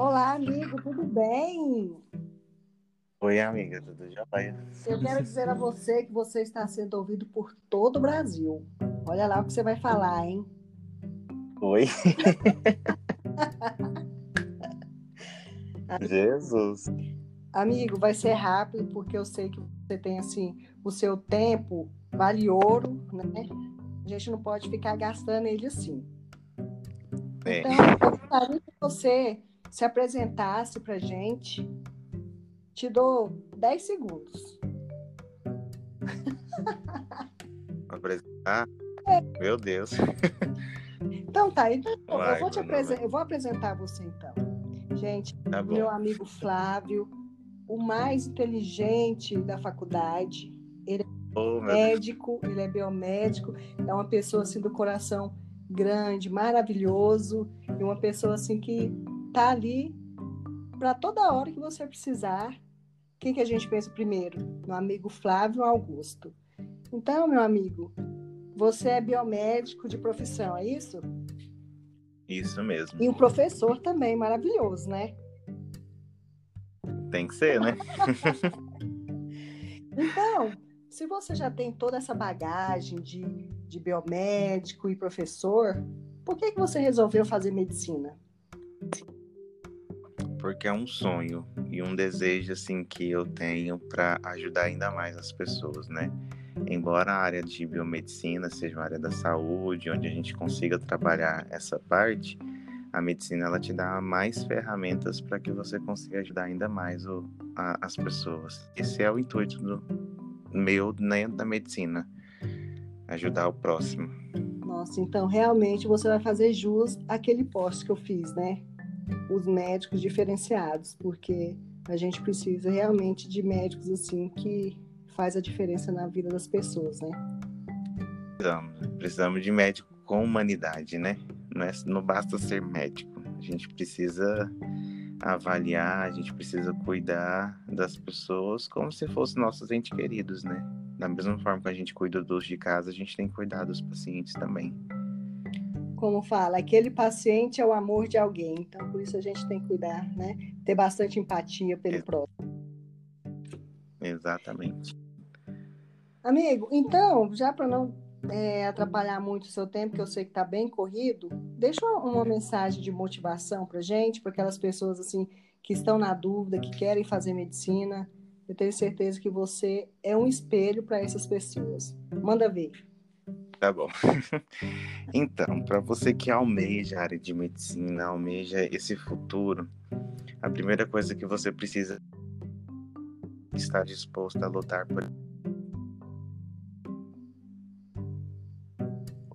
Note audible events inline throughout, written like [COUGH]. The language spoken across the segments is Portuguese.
Olá, amigo, tudo bem? Oi, amiga, tudo jóia? Eu quero dizer a você que você está sendo ouvido por todo o Brasil. Olha lá o que você vai falar, hein? Oi. [LAUGHS] Jesus. Amigo, vai ser rápido, porque eu sei que você tem, assim, o seu tempo vale ouro, né? A gente não pode ficar gastando ele assim. É. Então, eu gostaria que você se apresentasse pra gente. Te dou 10 segundos. [LAUGHS] Apresentar? Meu Deus. Então tá, então, eu, vou te apresen- eu vou apresentar você então. Gente, Tá meu amigo Flávio, o mais inteligente da faculdade, Oh, meu Deus. médico, ele é biomédico, é uma pessoa assim do coração grande, maravilhoso, e uma pessoa assim que tá ali para toda hora que você precisar. Quem que a gente pensa primeiro? No amigo Flávio Augusto. Então, meu amigo, você é biomédico de profissão, é isso? Isso mesmo. E um professor também, maravilhoso, né? Tem que ser, né? [LAUGHS] Então, se você já tem toda essa bagagem de, de biomédico e professor, por que, que você resolveu fazer medicina? Porque é um sonho e um desejo assim que eu tenho para ajudar ainda mais as pessoas, né? Embora a área de biomedicina seja uma área da saúde, onde a gente consiga trabalhar essa parte, a medicina ela te dá mais ferramentas para que você consiga ajudar ainda mais o- a- as pessoas. Esse é o intuito do meu dentro da medicina, ajudar o próximo. Nossa, então realmente você vai fazer jus àquele post que eu fiz, né? Os médicos diferenciados, porque a gente precisa realmente de médicos assim que faz a diferença na vida das pessoas, né? Precisamos, precisamos de médico com humanidade, né? Não, é- não basta ser médico. A gente precisa avaliar, a gente precisa cuidar das pessoas como se fossem nossos entes queridos, né? Da mesma forma que a gente cuida dos de casa, a gente tem que cuidar dos pacientes também. Como fala, aquele paciente é o amor de alguém, então por isso a gente tem que cuidar, né? Ter bastante empatia pelo Ex- próximo. Exatamente. Amigo, então, já para não é, atrapalhar muito o seu tempo, que eu sei que está bem corrido, deixa uma, uma mensagem de motivação para gente, para aquelas pessoas assim que estão na dúvida, que querem fazer medicina. Eu tenho certeza que você é um espelho para essas pessoas. Manda ver. Tá bom. [LAUGHS] Então, para você que almeja a área de medicina, almeja esse futuro, a primeira coisa que você precisa é estar disposto a lutar por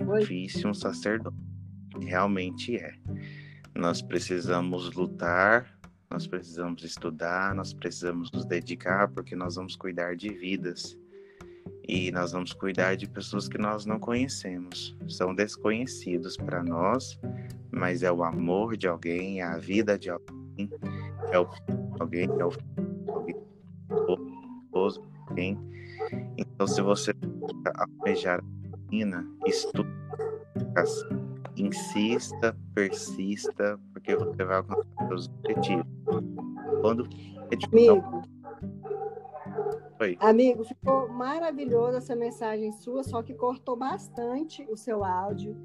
Oi? difícil um sacerdote. Realmente é. Nós precisamos lutar, nós precisamos estudar, nós precisamos nos dedicar, porque nós vamos cuidar de vidas. E nós vamos cuidar de pessoas que nós não conhecemos. São desconhecidos para nós, mas é o amor de alguém, é a vida de alguém, é o alguém, é o alguém, de alguém. Então, se você almejar a medicina, estude insista, persista, porque você vai alcançar seus objetivos. Quando é Amigo, Oi. amigo, ficou maravilhosa essa mensagem sua, só que cortou bastante o seu áudio.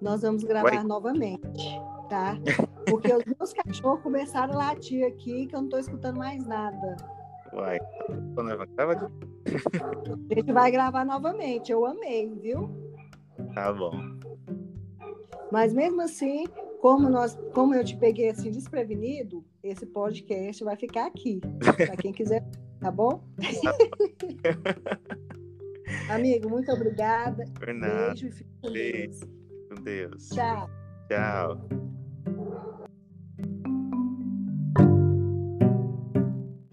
Nós vamos gravar Uai. novamente, tá? [LAUGHS] Porque os meus cachorros começaram a latir aqui, que eu não estou escutando mais nada. Uai, eu de- A gente vai gravar novamente. Eu amei, viu? tá bom. Mas mesmo assim, como nós, como eu te peguei assim desprevenido, esse podcast vai ficar aqui para quem quiser, [LAUGHS] tá bom? [LAUGHS] Amigo, muito obrigada. Por nada. Beijo e fique com Deus. Com Deus. Tchau. Tchau.